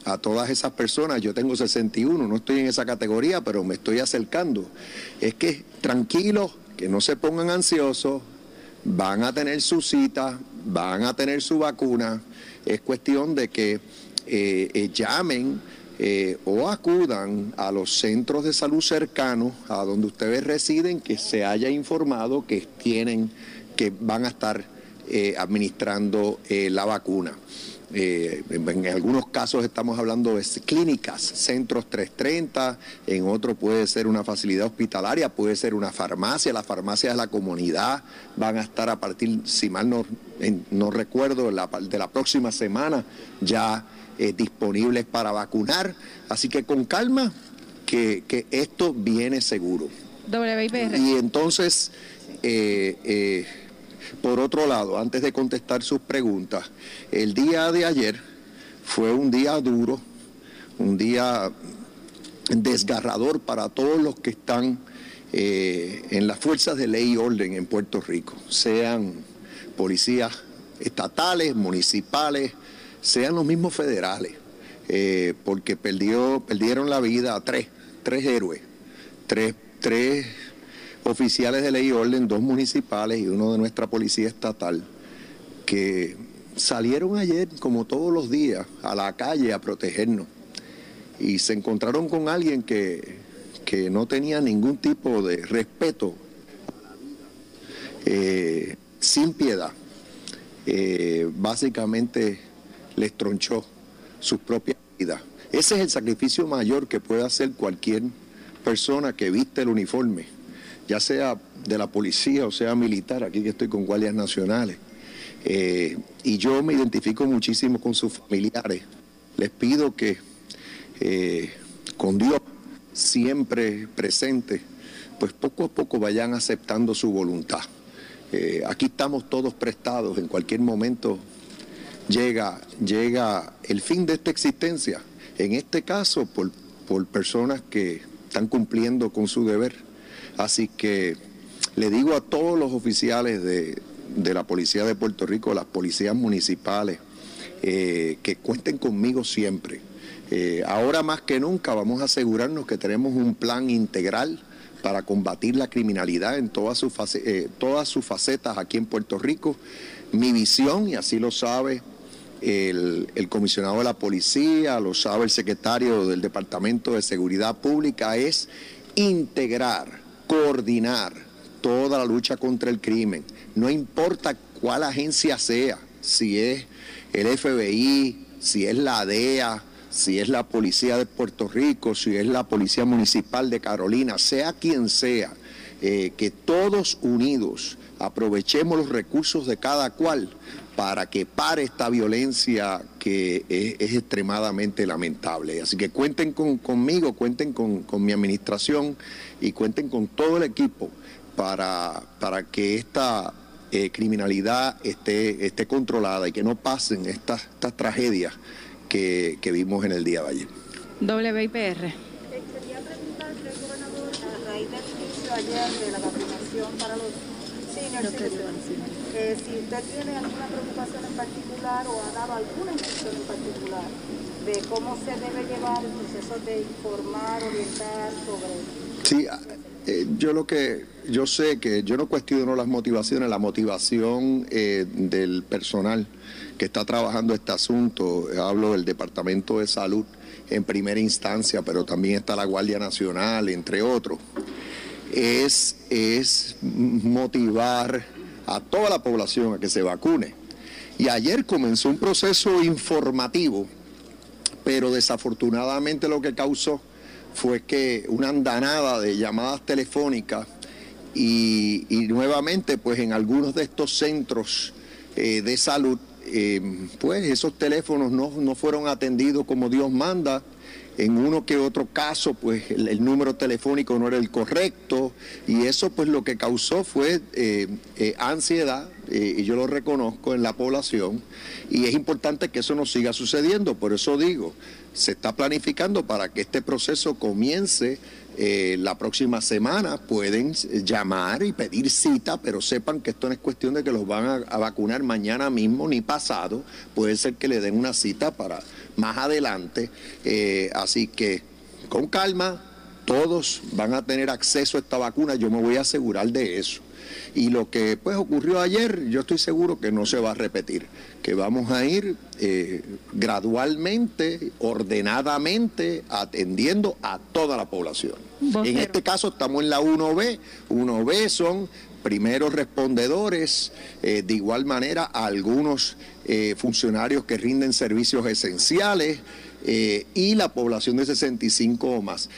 a todas esas personas, yo tengo 61, no estoy en esa categoría, pero me estoy acercando, es que tranquilos, que no se pongan ansiosos, van a tener su cita, van a tener su vacuna, es cuestión de que eh, eh, llamen eh, o acudan a los centros de salud cercanos a donde ustedes residen, que se haya informado que tienen, que van a estar eh, administrando eh, la vacuna. en algunos casos estamos hablando de clínicas, centros 330, en otro puede ser una facilidad hospitalaria, puede ser una farmacia, las farmacias de la comunidad van a estar a partir, si mal no, no recuerdo, de la próxima semana ya eh, disponibles para vacunar. Así que con calma, que, que esto viene seguro. Y entonces, eh, eh, por otro lado, antes de contestar sus preguntas, el día de ayer fue un día duro, un día desgarrador para todos los que están en las fuerzas de ley y orden en Puerto Rico, sean policías estatales, municipales, sean los mismos federales, eh, porque perdió, perdieron la vida a tres, tres héroes, tres, tres oficiales de ley y orden, dos municipales y uno de nuestra policía estatal, que salieron ayer, como todos los días, a la calle a protegernos y se encontraron con alguien que, que no tenía ningún tipo de respeto, eh, sin piedad. Eh, básicamente les tronchó sus propias vidas. Ese es el sacrificio mayor que puede hacer cualquier persona que viste el uniforme, ya sea de la policía o sea militar, aquí que estoy con guardias nacionales. Eh, y yo me identifico muchísimo con sus familiares. Les pido que eh, con Dios siempre presente, pues poco a poco vayan aceptando su voluntad. Eh, aquí estamos todos prestados, en cualquier momento llega, llega el fin de esta existencia, en este caso por, por personas que están cumpliendo con su deber. Así que le digo a todos los oficiales de, de la Policía de Puerto Rico, las policías municipales, eh, que cuenten conmigo siempre. Eh, ahora más que nunca vamos a asegurarnos que tenemos un plan integral para combatir la criminalidad en todas sus, eh, todas sus facetas aquí en Puerto Rico. Mi visión, y así lo sabe el, comisionado de la policía, lo sabe el secretario del Departamento de Seguridad Pública, es integrar, coordinar toda la lucha contra el crimen. No importa cuál agencia sea, si es el FBI, si es la DEA, si es la Policía de Puerto Rico, si es la Policía Municipal de Carolina, sea quien sea, eh, que todos unidos aprovechemos los recursos de cada cual para que pare esta violencia que es, extremadamente lamentable. Así que cuenten conmigo, cuenten con, mi administración y cuenten con todo el equipo para, para que esta eh, criminalidad esté, esté controlada y que no pasen estas, estas tragedias que, que, vimos en el día de ayer. WIPR. Quería preguntarle, gobernador, a raíz del inicio ayer de la vacunación para los seniors, si usted tiene alguna preocupación en particular o ha dado alguna instrucción en particular de cómo se debe llevar el proceso de informar, orientar sobre... Sí, eh, yo lo que yo sé que yo no cuestiono las motivaciones, la motivación eh, del personal que está trabajando este asunto, hablo del Departamento de Salud en primera instancia, pero también está la Guardia Nacional, entre otros, es, es motivar a toda la población a que se vacune. Y ayer comenzó un proceso informativo, pero desafortunadamente lo que causó fue que una andanada de llamadas telefónicas y, nuevamente pues en algunos de estos centros eh, de salud eh, pues esos teléfonos no, no fueron atendidos como Dios manda en uno que otro caso, pues el, número telefónico no era el correcto y eso pues lo que causó fue eh, eh, ansiedad, eh, y yo lo reconozco en la población, y es importante que eso no siga sucediendo, por eso digo, se está planificando para que este proceso comience la próxima semana pueden llamar y pedir cita, pero sepan que esto no es cuestión de que los van a, a, vacunar mañana mismo ni pasado. Puede ser que le den una cita para más adelante. Eh, así que con calma, todos van a tener acceso a esta vacuna, yo me voy a asegurar de eso. Y lo que pues ocurrió ayer, yo estoy seguro que no se va a repetir, que vamos a ir eh, gradualmente, ordenadamente, atendiendo a toda la población. En este caso estamos en la 1B, 1B son primeros respondedores, eh, de igual manera algunos eh, funcionarios que rinden servicios esenciales y la población de 65 o más.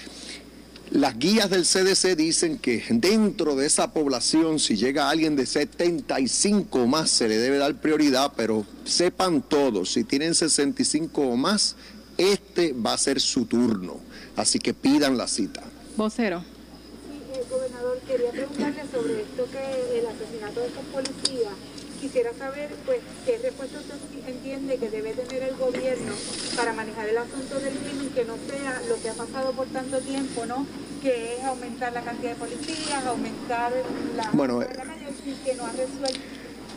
Las guías del CDC dicen que dentro de esa población, si llega alguien de 75 o más, se le debe dar prioridad, pero sepan todos, si tienen 65 o más, este va a ser su turno. Así que pidan la cita. Vocero gobernador, quería preguntarle sobre esto que el asesinato de estos policías. Quisiera saber, pues, qué respuesta usted entiende que debe tener el gobierno para manejar el asunto del crimen, que no sea lo que ha pasado por tanto tiempo, ¿no? Que es aumentar la cantidad de policías, aumentar la... Bueno, que no ha resuelto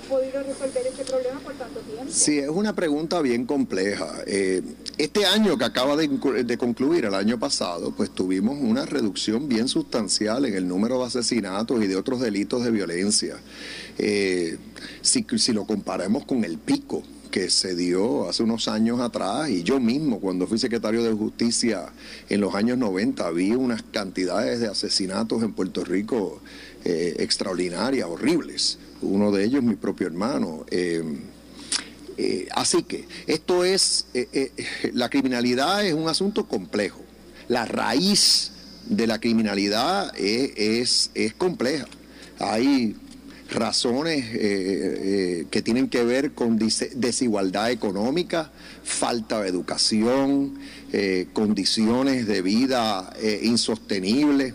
podido resolver este problema por tanto tiempo? Sí, es una pregunta bien compleja. Eh, este año que acaba de, concluir, el año pasado, pues tuvimos una reducción bien sustancial en el número de asesinatos y de otros delitos de violencia. Eh, si, si lo comparamos con el pico que se dio hace unos años atrás y yo mismo cuando fui secretario de justicia en los años 90 vi unas cantidades de asesinatos en Puerto Rico eh, extraordinarias, horribles uno de ellos mi propio hermano. Eh, eh, así que esto es, eh, la criminalidad es un asunto complejo. La raíz de la criminalidad es, es, compleja. Hay razones que tienen que ver con desigualdad económica, falta de educación, condiciones de vida insostenibles.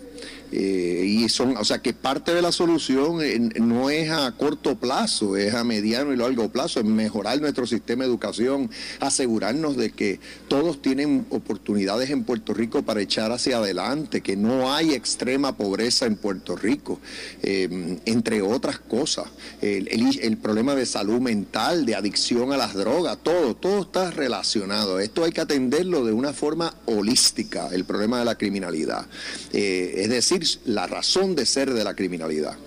Eh, y son, o sea que parte de la solución eh, no es a corto plazo, es a mediano y largo plazo, es mejorar nuestro sistema de educación, asegurarnos de que todos tienen oportunidades en Puerto Rico para echar hacia adelante, que no hay extrema pobreza en Puerto Rico, eh, entre otras cosas. El, el, problema de salud mental, de adicción a las drogas, todo, todo está relacionado. Esto hay que atenderlo de una forma holística, el problema de la criminalidad. es decir, la razón de ser de la criminalidad.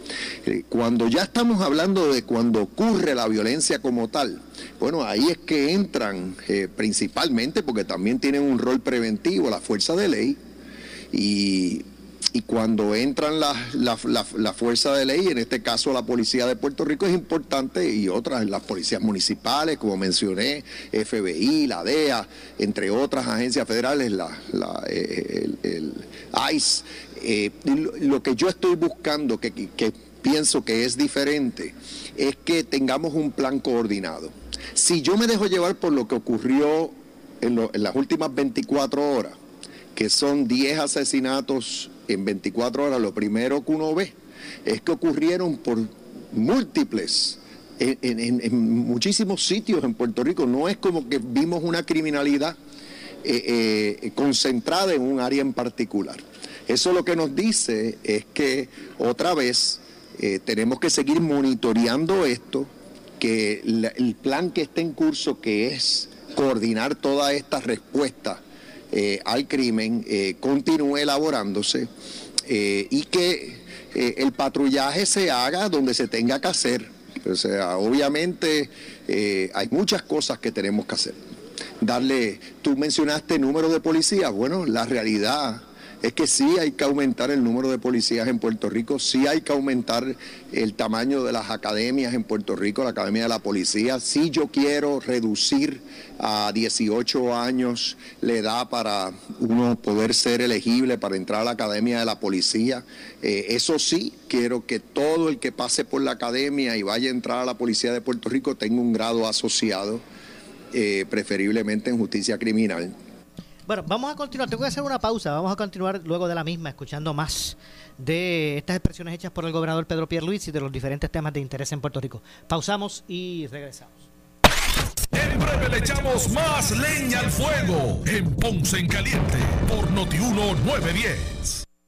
Eh, cuando ya estamos hablando de cuando ocurre la violencia como tal, bueno, ahí es que entran eh, principalmente, porque también tienen un rol preventivo, la fuerza de ley, y, cuando entran la, la, fuerza de ley, en este caso la policía de Puerto Rico es importante y otras, las policías municipales, como mencioné, FBI, la DEA, entre otras agencias federales, la, eh, el, ICE, eh, lo que yo estoy buscando, que, pienso que es diferente, es que tengamos un plan coordinado. Si yo me dejo llevar por lo que ocurrió en, las últimas 24 horas, que son 10 asesinatos en 24 horas, lo primero que uno ve es que ocurrieron por múltiples en, muchísimos sitios en Puerto Rico. No es como que vimos una criminalidad eh, eh, concentrada en un área en particular. Eso lo que nos dice es que otra vez eh, tenemos que seguir monitoreando esto, que el plan que está en curso, que es coordinar toda esta respuesta eh, al crimen, eh, continúe elaborándose eh, y que el patrullaje se haga donde se tenga que hacer. O sea, obviamente hay muchas cosas que tenemos que hacer. Darle, tú mencionaste número de policías, bueno, la realidad es que sí hay que aumentar el número de policías en Puerto Rico, sí hay que aumentar el tamaño de las academias en Puerto Rico, la Academia de la Policía, sí yo quiero reducir a 18 años la edad para uno poder ser elegible para entrar a la Academia de la Policía. Eh, eso sí, quiero que todo el que pase por la academia y vaya a entrar a la Policía de Puerto Rico tenga un grado asociado, eh, preferiblemente en justicia criminal. Bueno, vamos a continuar. Tengo que hacer una pausa. Vamos a continuar luego de la misma, escuchando más de estas expresiones hechas por el gobernador Pedro Pierluisi y de los diferentes temas de interés en Puerto Rico. Pausamos y regresamos. En breve le echamos más leña al fuego en Ponce en Caliente por Notiuno 910.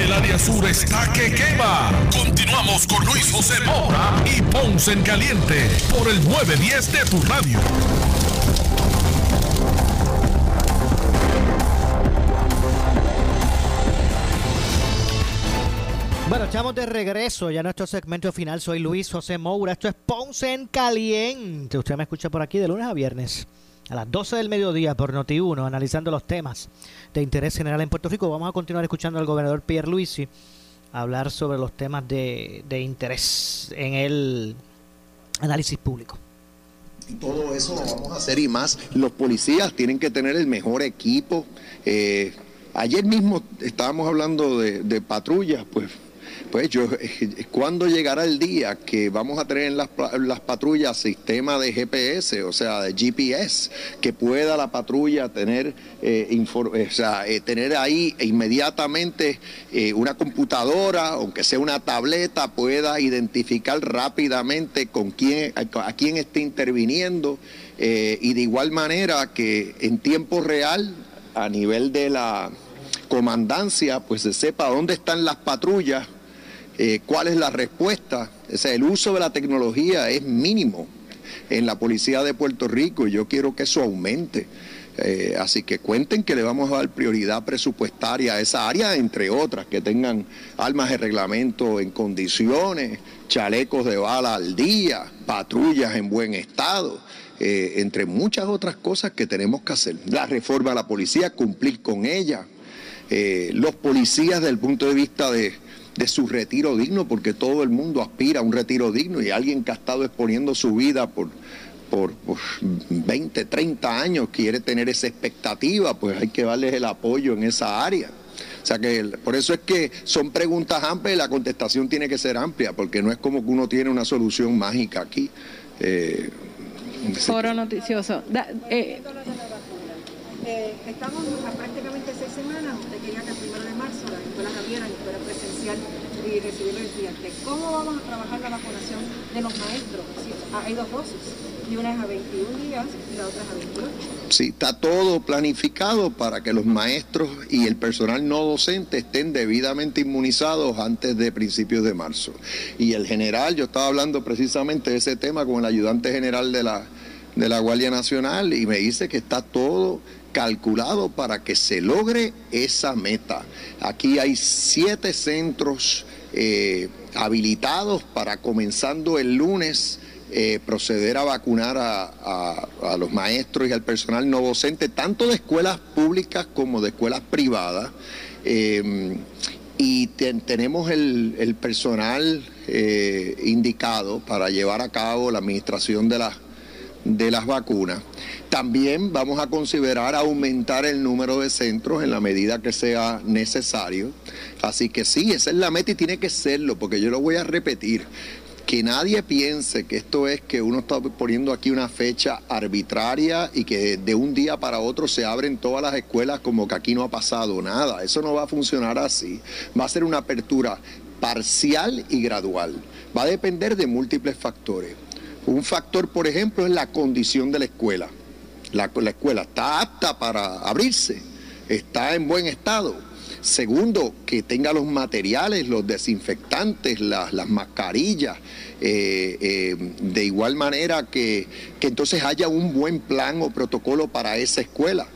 El área sur está que quema. Continuamos con Luis José Moura y Ponce en Caliente por el 910 de tu radio. Bueno, estamos de regreso ya a nuestro segmento final. Soy Luis José Moura. Esto es Ponce en Caliente. Usted me escucha por aquí de lunes a viernes a las 12 del mediodía por Noti1, analizando los temas de interés general en Puerto Rico. Vamos a continuar escuchando al gobernador Pierre Luisi hablar sobre los temas de, de interés en el análisis público. Y todo eso lo vamos a hacer y más. Los policías tienen que tener el mejor equipo. Eh, ayer mismo estábamos hablando de, de patrullas, pues pues yo, ¿cuándo llegará el día que vamos a tener en las, las, patrullas sistema de GPS, o sea, de GPS, que pueda la patrulla tener, eh, o sea, eh, tener ahí inmediatamente eh, una computadora, aunque sea una tableta, pueda identificar rápidamente con quién, a, quién está interviniendo y de igual manera que en tiempo real, a nivel de la comandancia, pues se sepa dónde están las patrullas eh, cuál es la respuesta. O sea, el uso de la tecnología es mínimo en la policía de Puerto Rico y yo quiero que eso aumente. Eh, así que cuenten que le vamos a dar prioridad presupuestaria a esa área, entre otras, que tengan armas de reglamento en condiciones, chalecos de bala al día, patrullas en buen estado. Eh, entre muchas otras cosas que tenemos que hacer. La reforma a la policía, cumplir con ella. los policías desde el punto de vista de, de su retiro digno, porque todo el mundo aspira a un retiro digno y alguien que ha estado exponiendo su vida por, por, 20, 30 años quiere tener esa expectativa, pues hay que darles el apoyo en esa área. O sea que por eso es que son preguntas amplias y la contestación tiene que ser amplia, porque no es como que uno tiene una solución mágica aquí. Eh, Foro noticioso. Eh, eh, estamos a prácticamente seis semanas. Usted quería que el primero de marzo las escuelas abrieran y fuera y recibir los estudiantes. ¿Cómo vamos a trabajar la vacunación de los maestros? hay dos dosis, y una es a 21 días y la otra es a 28. Sí, está todo planificado para que los maestros y el personal no docente estén debidamente inmunizados antes de principios de marzo. Y el general, yo estaba hablando precisamente de ese tema con el ayudante general de la, de la Guardia Nacional y me dice que está todo calculado para que se logre esa meta. Aquí hay siete centros eh, habilitados para comenzando el lunes eh, proceder a vacunar a, los maestros y al personal no docente, tanto de escuelas públicas como de escuelas privadas. Eh, y tenemos el, personal indicado para llevar a cabo la administración de las de las vacunas. También vamos a considerar aumentar el número de centros en la medida que sea necesario. Así que sí, esa es la meta y tiene que serlo, porque yo lo voy a repetir. que nadie piense que esto es que uno está poniendo aquí una fecha arbitraria y que de un día para otro se abren todas las escuelas como que aquí no ha pasado nada. Eso no va a funcionar así. Va a ser una apertura parcial y gradual. Va a depender de múltiples factores. Un factor, por ejemplo, es la condición de la escuela. La, la escuela está apta para abrirse, está en buen estado. Segundo, que tenga los materiales, los desinfectantes, las, las mascarillas, eh, eh, de igual manera que, entonces haya un buen plan o protocolo para esa escuela.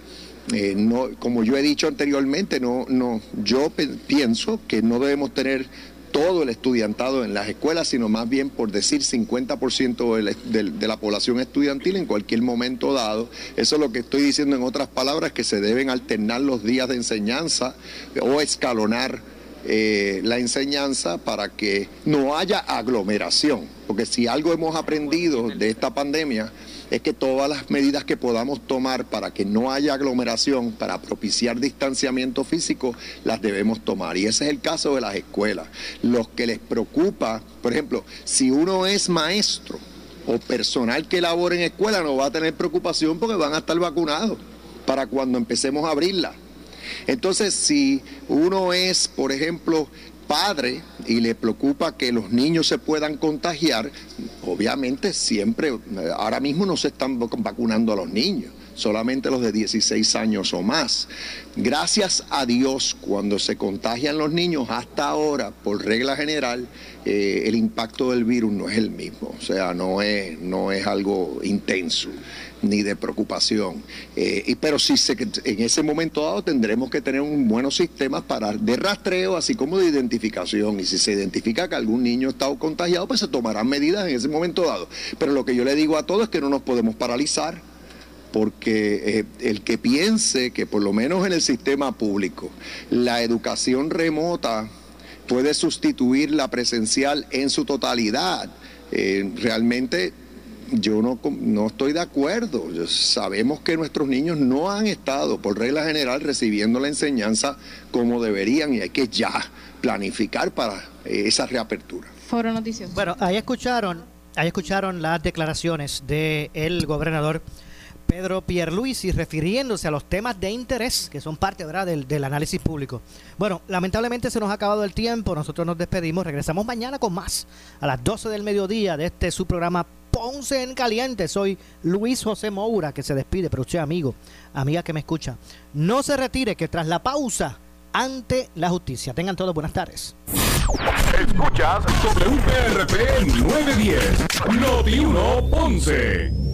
Eh, no, como yo he dicho anteriormente, no, no, yo pienso que no debemos tener todo el estudiantado en las escuelas, sino más bien por decir 50% del- del- de la población estudiantil en cualquier momento dado. Eso es lo que estoy diciendo en otras palabras, que se deben alternar los días de enseñanza o escalonar eh, la enseñanza para que no haya aglomeración. Porque si algo hemos aprendido de esta pandemia es que todas las medidas que podamos tomar para que no haya aglomeración, para propiciar distanciamiento físico, las debemos tomar. Y ese es el caso de las escuelas. Los que les preocupa, por ejemplo, si uno es maestro o personal que labora en escuela, no va a tener preocupación porque van a estar vacunados para cuando empecemos a abrirla. Entonces, si uno es, por ejemplo, padre y le preocupa que los niños se puedan contagiar, obviamente siempre, eh, ahora mismo no se están vac- vacunando a los niños, solamente los de 16 años o más. Gracias a Dios, cuando se contagian los niños, hasta ahora, por regla general, eh, el impacto del virus no es el mismo, o sea, no es, no es algo intenso ni de preocupación. Eh, y, pero sí se, en ese momento dado tendremos que tener un buenos sistemas para de rastreo, así como de identificación. Y si se identifica que algún niño está contagiado, pues se tomarán medidas en ese momento dado. Pero lo que yo le digo a todos es que no nos podemos paralizar porque eh, el que piense que por lo menos en el sistema público la educación remota puede sustituir la presencial en su totalidad, eh, realmente yo no, no estoy de acuerdo. Yo- Sabemos que nuestros niños no han estado, por regla general, recibiendo la enseñanza como deberían y hay que ya planificar para eh, esa reapertura. Foro Noticias. Bueno, ahí escucharon, ahí escucharon las declaraciones del gobernador Pedro Pierluisi refiriéndose a los temas de interés que son parte ¿verdad? Del, del análisis público. Bueno, lamentablemente se nos ha acabado el tiempo, nosotros nos despedimos, regresamos mañana con más a las 12 del mediodía de este su programa Ponce en Caliente. Soy Luis José Moura que se despide, pero usted amigo, amiga que me escucha, no se retire que tras la pausa ante la justicia. Tengan todos buenas tardes. Escuchas WPRP 910, Noti 1 Ponce.